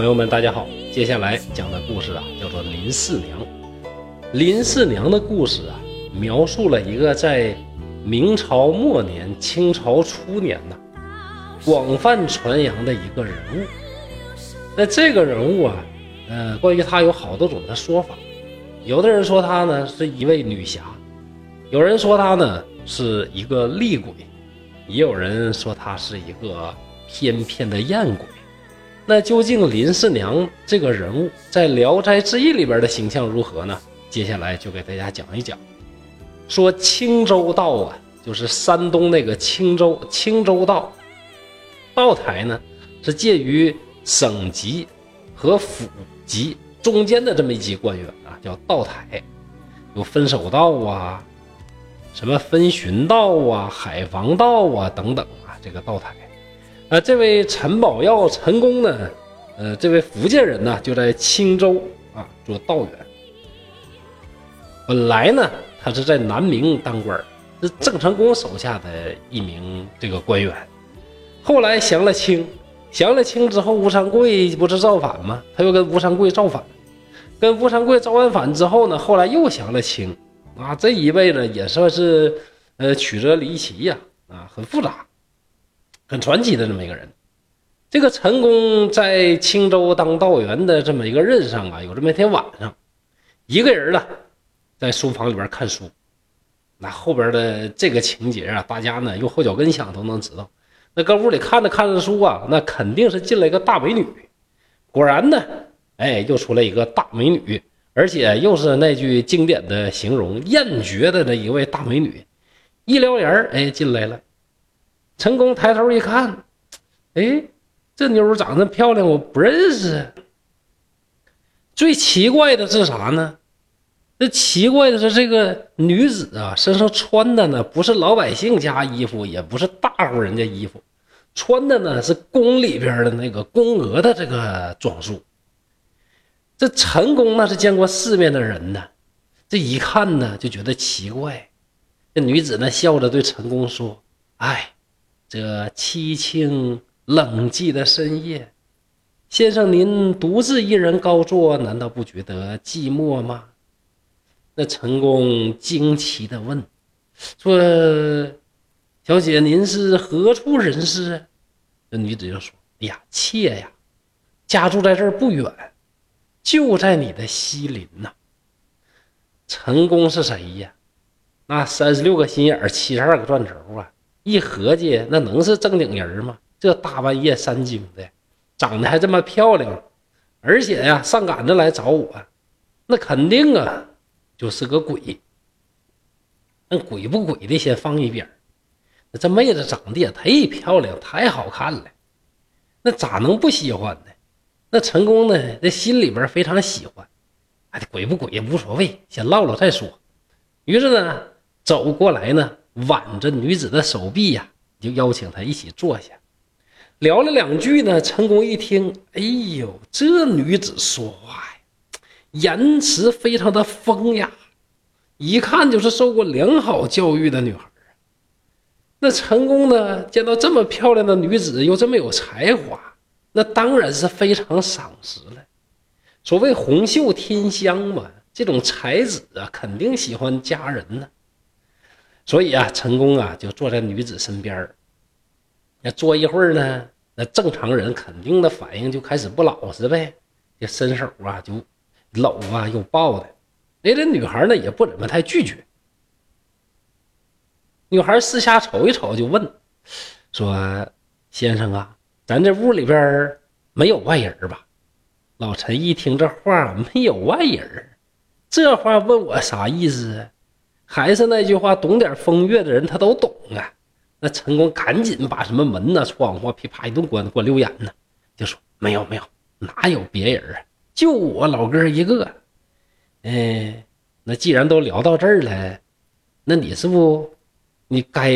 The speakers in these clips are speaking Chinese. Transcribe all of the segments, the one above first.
朋友们，大家好。接下来讲的故事啊，叫做林四娘。林四娘的故事啊，描述了一个在明朝末年、清朝初年呐，广泛传扬的一个人物。那这个人物啊，呃，关于他有好多种的说法。有的人说他呢是一位女侠，有人说他呢是一个厉鬼，也有人说他是一个翩翩的艳鬼。那究竟林四娘这个人物在《聊斋志异》里边的形象如何呢？接下来就给大家讲一讲。说青州道啊，就是山东那个青州，青州道道台呢，是介于省级和府级中间的这么一级官员啊，叫道台，有分守道啊，什么分巡道啊、海防道啊等等啊，这个道台。呃，这位陈宝耀陈公呢，呃，这位福建人呢，就在青州啊做道员。本来呢，他是在南明当官，是郑成功手下的一名这个官员。后来降了清，降了清之后，吴三桂不是造反吗？他又跟吴三桂造反，跟吴三桂造完反之后呢，后来又降了清，啊，这一辈子也算是呃曲折离奇呀，啊，很复杂。很传奇的这么一个人，这个陈公在青州当道员的这么一个任上啊，有这么一天晚上，一个人呢，在书房里边看书。那后边的这个情节啊，大家呢用后脚跟想都能知道。那搁屋里看着看着书啊，那肯定是进来一个大美女。果然呢，哎，又出来一个大美女，而且又是那句经典的形容艳绝的那一位大美女，一撩帘哎，进来了。陈公抬头一看，哎，这妞长得漂亮，我不认识。最奇怪的是啥呢？这奇怪的是，这个女子啊，身上穿的呢，不是老百姓家衣服，也不是大户人家衣服，穿的呢是宫里边的那个宫娥的这个装束。这陈公那是见过世面的人呢，这一看呢就觉得奇怪。这女子呢笑着对陈公说：“哎。”这凄清冷寂的深夜，先生您独自一人高坐，难道不觉得寂寞吗？那陈公惊奇地问：“说，小姐您是何处人士？”这女子就说：“哎呀，妾呀，家住在这儿不远，就在你的西邻呐。”陈公是谁呀？那三十六个心眼七十二个钻轴啊！一合计，那能是正经人吗？这大半夜三更的，长得还这么漂亮，而且呀，上赶着来找我，那肯定啊，就是个鬼。那鬼不鬼的先放一边那这妹子长得也忒漂亮，太好看了，那咋能不喜欢呢？那陈功呢，这心里边非常喜欢。哎，鬼不鬼也无所谓，先唠唠再说。于是呢，走过来呢。挽着女子的手臂呀，就邀请她一起坐下，聊了两句呢。陈功一听，哎呦，这女子说话呀，言辞非常的风雅，一看就是受过良好教育的女孩那陈功呢，见到这么漂亮的女子，又这么有才华，那当然是非常赏识了。所谓红袖添香嘛，这种才子啊，肯定喜欢佳人呢。所以啊，陈公啊就坐在女子身边儿。那坐一会儿呢，那正常人肯定的反应就开始不老实呗，就伸手啊，就搂啊，又抱的。哎，这女孩呢也不怎么太拒绝。女孩四下瞅一瞅，就问说：“先生啊，咱这屋里边没有外人吧？”老陈一听这话，没有外人，这话问我啥意思？还是那句话，懂点风月的人他都懂啊。那陈公赶紧把什么门呐、窗户噼啪一顿关，关溜严呢，就说没有没有，哪有别人啊，就我老哥一个。哎，那既然都聊到这儿了，那你是不，你该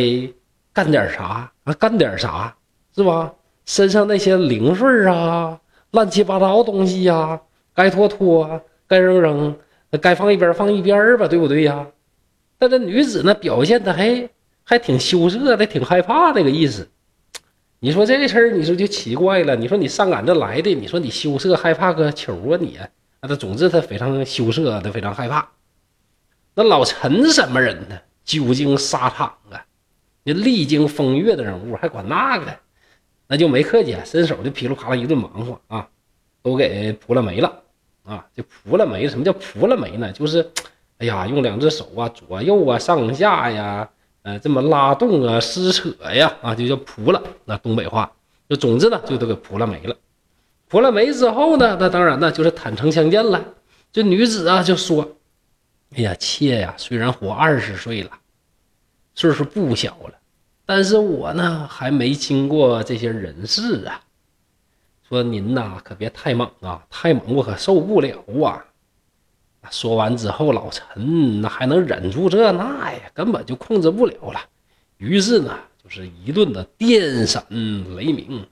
干点啥啊？干点啥是吧？身上那些零碎啊、乱七八糟东西呀，该拖拖，该扔扔，该放一边放一边吧，对不对呀？这女子呢，表现的还还挺羞涩的，挺害怕那个意思。你说这事儿，你说就奇怪了。你说你上赶着来的，你说你羞涩害怕个球啊你？那他总之他非常羞涩，他非常害怕。那老陈什么人呢？久经沙场啊，那历经风月的人物，还管那个？那就没客气，伸手就噼里啪啦一顿忙活啊，都给扑了没了啊！就扑了没？什么叫扑了没呢？就是，哎呀，用两只手啊，左右啊，上下呀，呃，这么拉动啊，撕扯呀，啊，就叫扑了。那东北话，就总之呢，就都给扑了没了。扑了没之后呢，那当然呢，就是坦诚相见了。这女子啊，就说：“哎呀，妾呀，虽然活二十岁了，岁数不小了。”但是我呢，还没经过这些人事啊。说您呐，可别太猛啊，太猛我可受不了啊。说完之后，老陈那还能忍住这那呀？根本就控制不了了。于是呢，就是一顿的电闪雷鸣，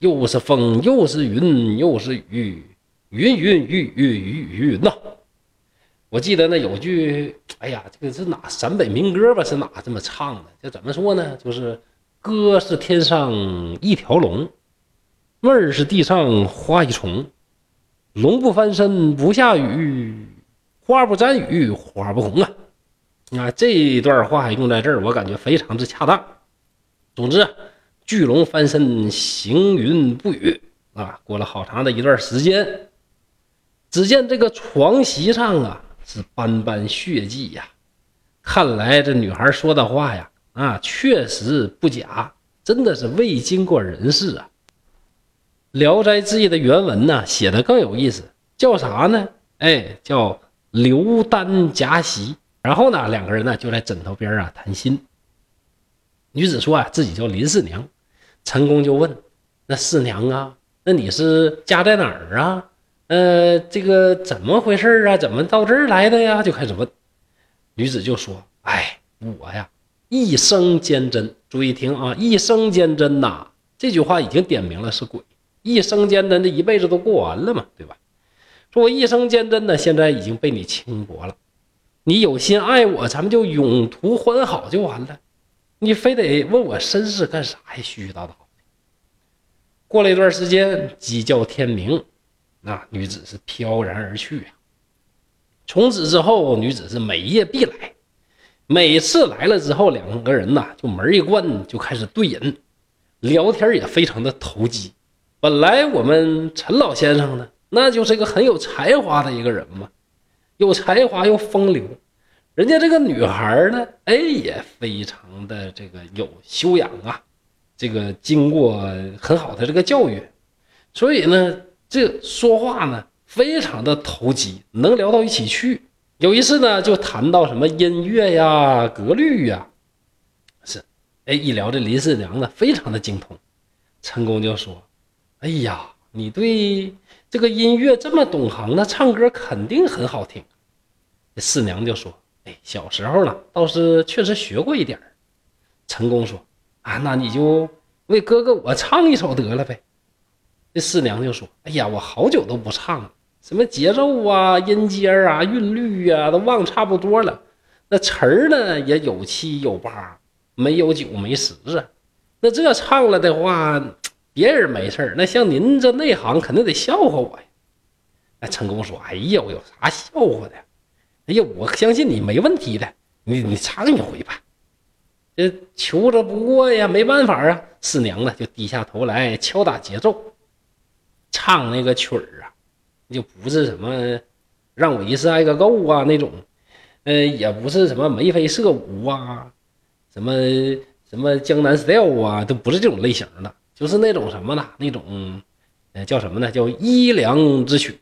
又是风，又是云，又是雨，云云雨雨雨云呐。我记得那有句，哎呀，这个是哪陕北民歌吧？是哪这么唱的？就怎么说呢？就是歌是天上一条龙，味儿是地上花一丛，龙不翻身不下雨，花不沾雨花不红啊！啊，这段话用在这儿，我感觉非常之恰当。总之，巨龙翻身行云不雨啊！过了好长的一段时间，只见这个床席上啊。是斑斑血迹呀！看来这女孩说的话呀，啊，确实不假，真的是未经过人事啊。《聊斋志异》的原文呢，写的更有意思，叫啥呢？哎，叫刘丹夹席。然后呢，两个人呢就在枕头边啊谈心。女子说啊，自己叫林四娘。陈宫就问：“那四娘啊，那你是家在哪儿啊？”呃，这个怎么回事啊？怎么到这儿来的呀？就开始问，女子就说：“哎，我呀，一生坚贞。注意听啊，一生坚贞呐，这句话已经点明了是鬼。一生坚贞，这一辈子都过完了嘛，对吧？说我一生坚贞呢，现在已经被你轻薄了。你有心爱我，咱们就永图欢好就完了。你非得问我身世干啥呀？絮絮叨叨。过了一段时间，鸡叫天明。”那女子是飘然而去啊。从此之后，女子是每夜必来，每次来了之后，两个人呐就门一关就开始对饮，聊天也非常的投机。本来我们陈老先生呢，那就是一个很有才华的一个人嘛，有才华又风流。人家这个女孩呢，哎，也非常的这个有修养啊，这个经过很好的这个教育，所以呢。这说话呢，非常的投机，能聊到一起去。有一次呢，就谈到什么音乐呀、格律呀，是，哎，一聊这林四娘呢，非常的精通。陈宫就说：“哎呀，你对这个音乐这么懂行，那唱歌肯定很好听。”这四娘就说：“哎，小时候呢，倒是确实学过一点陈宫说：“啊，那你就为哥哥我唱一首得了呗。”这四娘就说：“哎呀，我好久都不唱了，什么节奏啊、音阶啊、韵律啊，都忘差不多了。那词儿呢，也有七有八，没有九没十啊。那这唱了的话，别人没事儿，那像您这内行，肯定得笑话我呀。”那陈宫说：“哎呀，我有啥笑话的？哎呀，我相信你没问题的，你你唱一回吧。这求着不过呀，没办法啊。”四娘呢，就低下头来敲打节奏。唱那个曲儿啊，就不是什么让我一次爱个够啊那种，呃，也不是什么眉飞色舞啊，什么什么江南 style 啊，都不是这种类型的，就是那种什么呢？那种，呃，叫什么呢？叫伊凉之曲，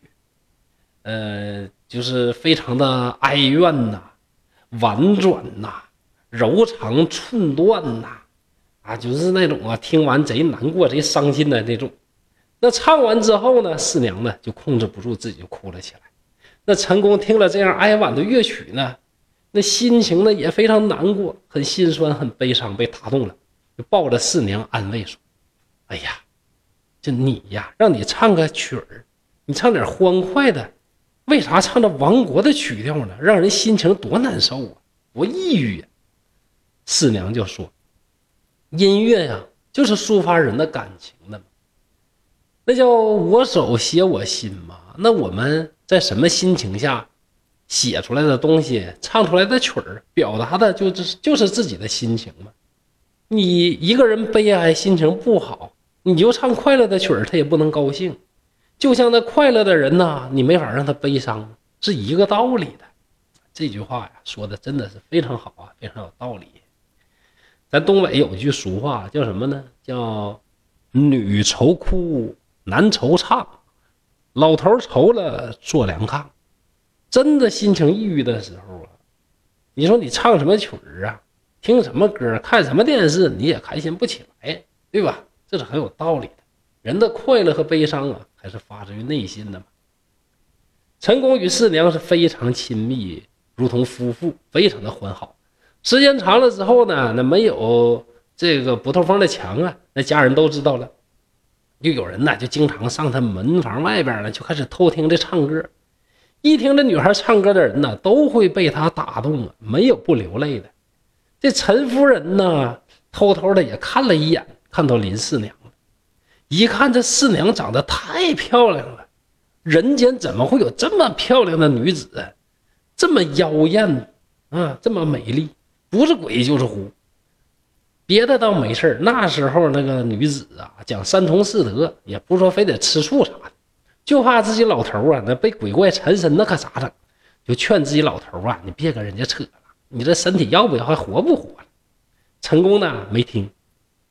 呃，就是非常的哀怨呐，婉转呐，柔肠寸断呐，啊，就是那种啊，听完贼难过、贼伤心的那种。那唱完之后呢，四娘呢就控制不住自己就哭了起来。那陈宫听了这样哀婉的乐曲呢，那心情呢也非常难过，很心酸，很悲伤，被打动了，就抱着四娘安慰说：“哎呀，这你呀，让你唱个曲儿，你唱点欢快的，为啥唱这亡国的曲调呢？让人心情多难受啊，多抑郁呀。”四娘就说：“音乐呀，就是抒发人的感情的嘛。那叫我手写我心嘛。那我们在什么心情下写出来的东西，唱出来的曲儿，表达的就是就是自己的心情嘛。你一个人悲哀，心情不好，你就唱快乐的曲儿，他也不能高兴。就像那快乐的人呐，你没法让他悲伤，是一个道理的。这句话呀，说的真的是非常好啊，非常有道理。咱东北有句俗话叫什么呢？叫“女愁哭，男愁唱，老头愁了坐凉炕”。真的心情抑郁的时候啊，你说你唱什么曲儿啊？听什么歌，看什么电视，你也开心不起来，对吧？这是很有道理的。人的快乐和悲伤啊，还是发自于内心的嘛。陈宫与四娘是非常亲密，如同夫妇，非常的欢好。时间长了之后呢，那没有这个不透风的墙啊，那家人都知道了，就有人呢就经常上他门房外边呢，就开始偷听这唱歌。一听这女孩唱歌的人呢，都会被她打动啊，没有不流泪的。这陈夫人呢，偷偷的也看了一眼，看到林四娘了。一看这四娘长得太漂亮了，人间怎么会有这么漂亮的女子，这么妖艳啊，这么美丽，不是鬼就是狐。别的倒没事那时候那个女子啊，讲三从四德，也不说非得吃醋啥的，就怕自己老头啊，那被鬼怪缠身，那可咋整？就劝自己老头啊，你别跟人家扯了。你这身体要不要还活不活了？成功呢没听，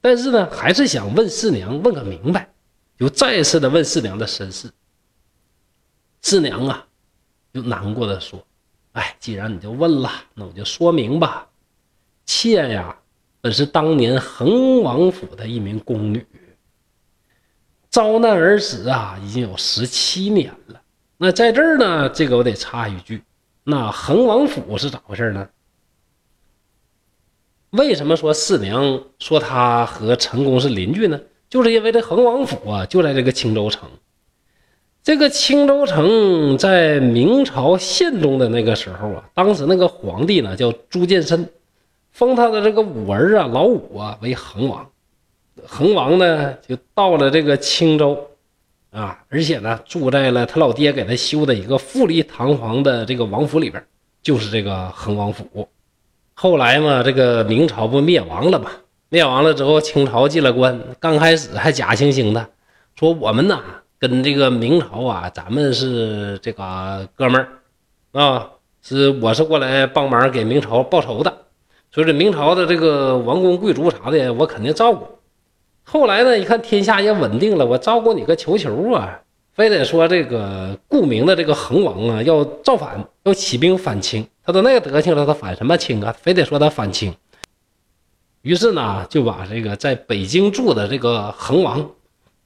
但是呢还是想问四娘问个明白，就再次的问四娘的身世。四娘啊，就难过的说：“哎，既然你就问了，那我就说明吧。妾呀，本是当年恒王府的一名宫女，遭难而死啊，已经有十七年了。那在这儿呢，这个我得插一句，那恒王府是咋回事呢？”为什么说四娘说她和陈宫是邻居呢？就是因为这恒王府啊，就在这个青州城。这个青州城在明朝宪宗的那个时候啊，当时那个皇帝呢叫朱见深，封他的这个五儿啊老五啊为恒王。恒王呢就到了这个青州啊，而且呢住在了他老爹给他修的一个富丽堂皇的这个王府里边，就是这个恒王府。后来嘛，这个明朝不灭亡了嘛？灭亡了之后，清朝进了关。刚开始还假惺惺的说我们呐跟这个明朝啊，咱们是这个哥们儿啊，是我是过来帮忙给明朝报仇的，所以这明朝的这个王公贵族啥的，我肯定照顾。后来呢，一看天下也稳定了，我照顾你个球球啊！非得说这个顾名的这个恒王啊，要造反，要起兵反清。他都那个德行了，他反什么清啊？非得说他反清。于是呢，就把这个在北京住的这个恒王，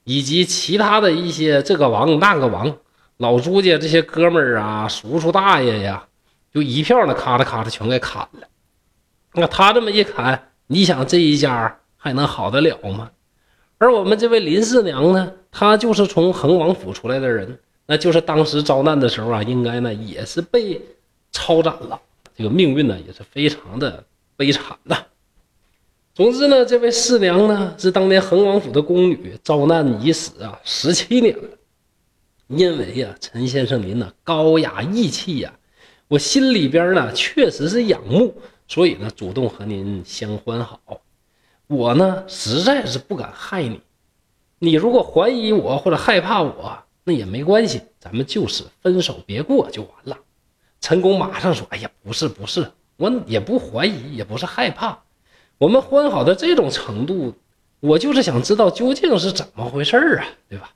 以及其他的一些这个王那个王老朱家这些哥们儿啊、叔叔大爷呀，就一票的咔嚓咔嚓全给砍了。那他这么一砍，你想这一家还能好得了吗？而我们这位林四娘呢，她就是从恒王府出来的人，那就是当时遭难的时候啊，应该呢也是被。超斩了，这个命运呢也是非常的悲惨的。总之呢，这位四娘呢是当年恒王府的宫女，遭难已死啊十七年了。因为呀，陈先生您呢高雅义气呀，我心里边呢确实是仰慕，所以呢主动和您相欢好。我呢实在是不敢害你，你如果怀疑我或者害怕我，那也没关系，咱们就此分手别过就完了。陈宫马上说：“哎呀，不是不是，我也不怀疑，也不是害怕。我们欢好的这种程度，我就是想知道究竟是怎么回事啊，对吧？”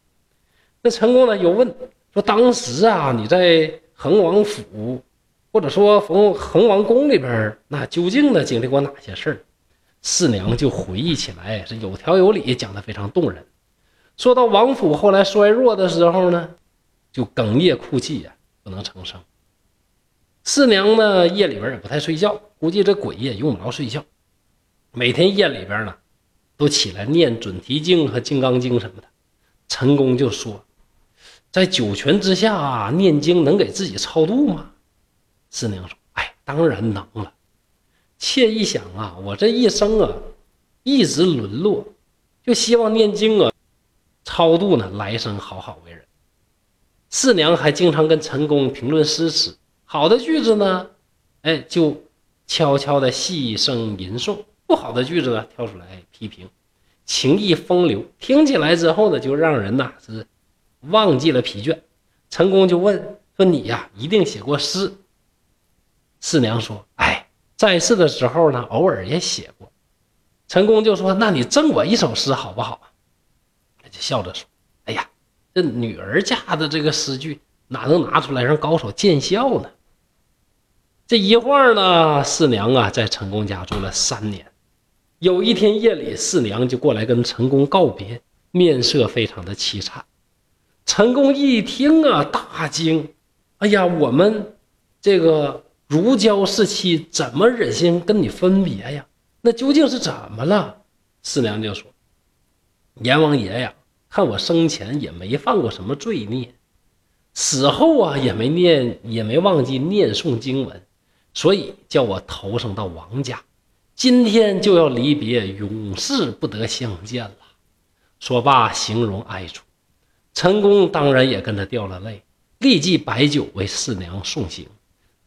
那陈宫呢又问说：“当时啊，你在恒王府，或者说恒恒王宫里边，那究竟呢经历过哪些事儿？”四娘就回忆起来，是有条有理，讲的非常动人。说到王府后来衰弱的时候呢，就哽咽哭泣呀，不能成声。四娘呢，夜里边也不太睡觉，估计这鬼也用不着睡觉，每天夜里边呢，都起来念准提经和金刚经什么的。陈宫就说，在九泉之下念经能给自己超度吗？四娘说：“哎，当然能了。妾一想啊，我这一生啊，一直沦落，就希望念经啊，超度呢，来生好好为人。四娘还经常跟陈宫评论诗词，好的句子呢，哎，就悄悄的细声吟诵；不好的句子呢，跳出来批评，情意风流，听起来之后呢，就让人呐是忘记了疲倦。陈宫就问说：“你呀，一定写过诗？”四娘说：“哎，在世的时候呢，偶尔也写过。”陈宫就说：“那你赠我一首诗好不好？”他就笑着说：“哎呀。”这女儿家的这个诗句哪能拿出来让高手见笑呢？这一晃呢，四娘啊在陈公家住了三年。有一天夜里，四娘就过来跟陈公告别，面色非常的凄惨。陈公一听啊，大惊：“哎呀，我们这个如胶似漆，怎么忍心跟你分别呀？那究竟是怎么了？”四娘就说：“阎王爷呀。”看我生前也没犯过什么罪孽，死后啊也没念也没忘记念诵经文，所以叫我投生到王家，今天就要离别，永世不得相见了。说罢，形容哀楚。陈宫当然也跟着掉了泪，立即摆酒为四娘送行。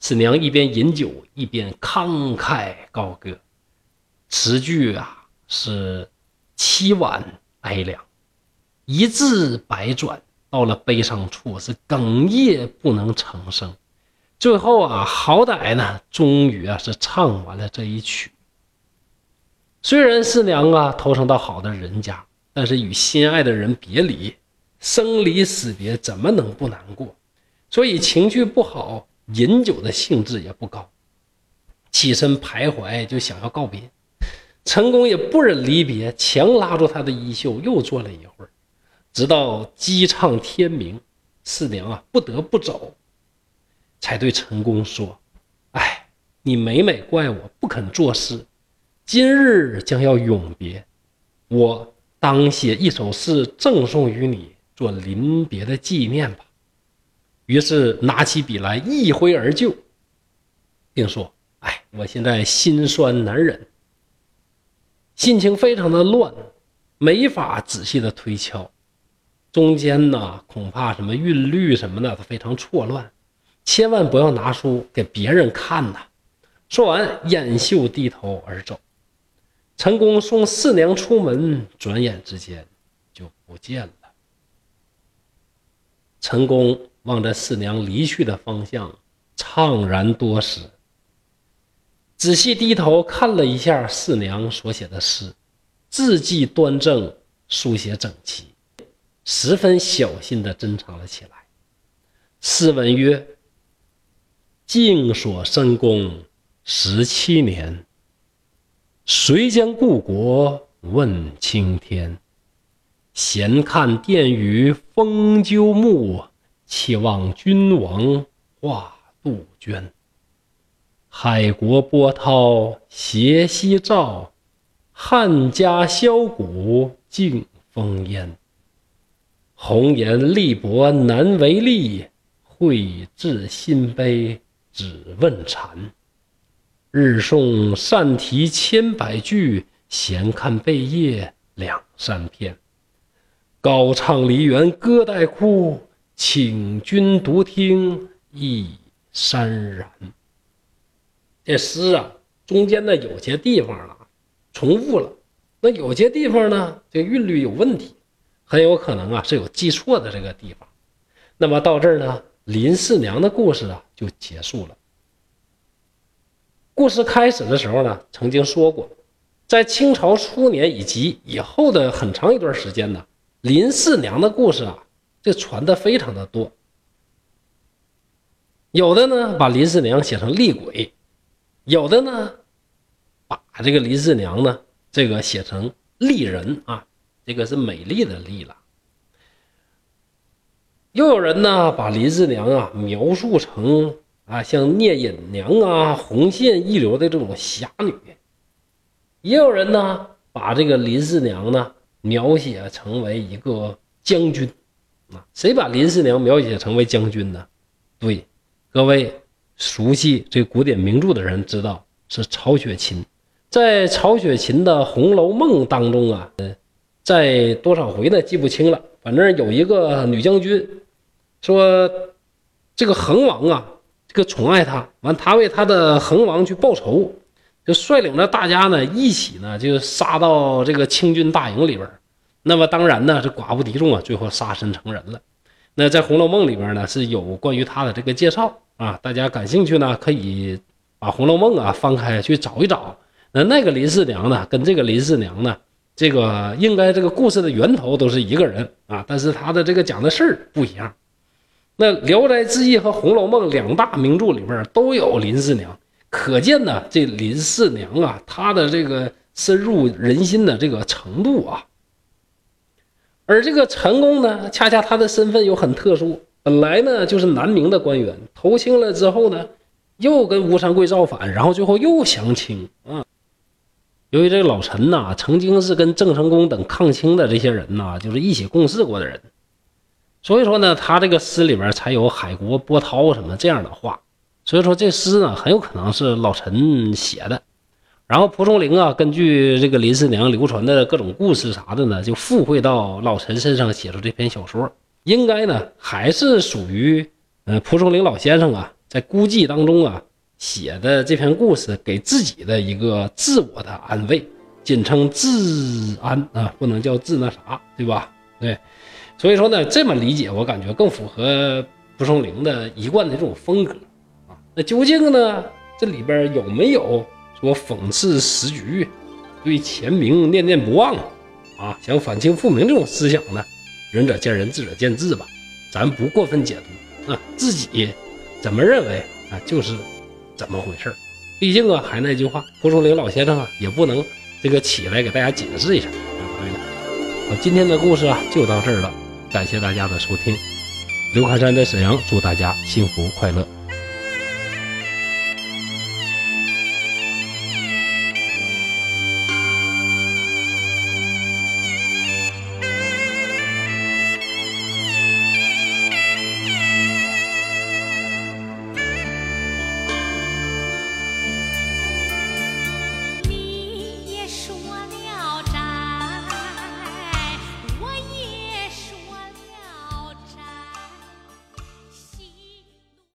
四娘一边饮酒，一边慷慨高歌，词句啊是凄婉哀凉。一字百转，到了悲伤处是哽咽不能成声。最后啊，好歹呢，终于啊是唱完了这一曲。虽然四娘啊投生到好的人家，但是与心爱的人别离，生离死别怎么能不难过？所以情绪不好，饮酒的兴致也不高，起身徘徊就想要告别。陈宫也不忍离别，强拉住他的衣袖，又坐了一会儿。直到鸡唱天明，四娘啊不得不走，才对陈宫说：“哎，你每每怪我不肯作诗，今日将要永别，我当写一首诗赠送于你，做临别的纪念吧。”于是拿起笔来一挥而就，并说：“哎，我现在心酸难忍，心情非常的乱，没法仔细的推敲。”中间呢，恐怕什么韵律什么的都非常错乱，千万不要拿书给别人看呐！说完，掩袖低头而走。陈宫送四娘出门，转眼之间就不见了。陈宫望着四娘离去的方向，怅然多时。仔细低头看了一下四娘所写的诗，字迹端正，书写整齐。十分小心地珍藏了起来。诗文曰：“静所深宫十七年，谁将故国问青天？闲看殿宇风鸠木，且望君王画杜鹃。海国波涛斜夕照，汉家箫鼓尽风烟。”红颜力薄难为力，绘制新碑只问禅。日诵善题千百句，闲看贝叶两三篇。高唱梨园歌带哭，请君独听一潸然。这诗啊，中间呢有些地方啊重复了，那有些地方呢这韵律有问题。很有可能啊是有记错的这个地方，那么到这儿呢，林四娘的故事啊就结束了。故事开始的时候呢，曾经说过，在清朝初年以及以后的很长一段时间呢，林四娘的故事啊，这传的非常的多。有的呢把林四娘写成厉鬼，有的呢把这个林四娘呢这个写成丽人啊。这个是美丽的丽了，又有人呢把林四娘啊描述成啊像聂隐娘啊红线一流的这种侠女，也有人呢把这个林四娘呢描写成为一个将军啊，谁把林四娘描写成为将军呢？对，各位熟悉这古典名著的人知道是曹雪芹，在曹雪芹的《红楼梦》当中啊。在多少回呢？记不清了。反正有一个女将军说，这个恒王啊，这个宠爱他，完他为他的恒王去报仇，就率领着大家呢一起呢就杀到这个清军大营里边。那么当然呢，这寡不敌众啊，最后杀身成仁了。那在《红楼梦》里边呢是有关于他的这个介绍啊，大家感兴趣呢可以把《红楼梦》啊翻开去找一找。那那个林四娘呢，跟这个林四娘呢，这个应该这个故事的源头都是一个人啊，但是他的这个讲的事儿不一样。那《聊斋志异》和《红楼梦》两大名著里边都有林四娘，可见呢，这林四娘啊，她的这个深入人心的这个程度啊。而这个陈宫呢，恰恰他的身份又很特殊，本来呢就是南明的官员，投清了之后呢，又跟吴三桂造反，然后最后又降清啊。由于这个老陈呐，曾经是跟郑成功等抗清的这些人呐，就是一起共事过的人，所以说呢，他这个诗里面才有“海国波涛”什么这样的话。所以说这诗呢，很有可能是老陈写的。然后蒲松龄啊，根据这个林四娘流传的各种故事啥的呢，就附会到老陈身上写出这篇小说。应该呢，还是属于呃蒲松龄老先生啊，在孤寂当中啊。写的这篇故事给自己的一个自我的安慰，简称自安啊，不能叫自那啥，对吧？对，所以说呢，这么理解我感觉更符合蒲松龄的一贯的这种风格啊。那究竟呢，这里边有没有说讽刺时局、对前明念念不忘啊，想反清复明这种思想呢？仁者见仁，智者见智吧，咱不过分解读啊，自己怎么认为啊，就是。怎么回事毕竟啊，还那句话，蒲松龄老先生啊，也不能这个起来给大家解释一下，对不对呢？好，今天的故事啊，就到这儿了，感谢大家的收听。刘凯山在沈阳，祝大家幸福快乐。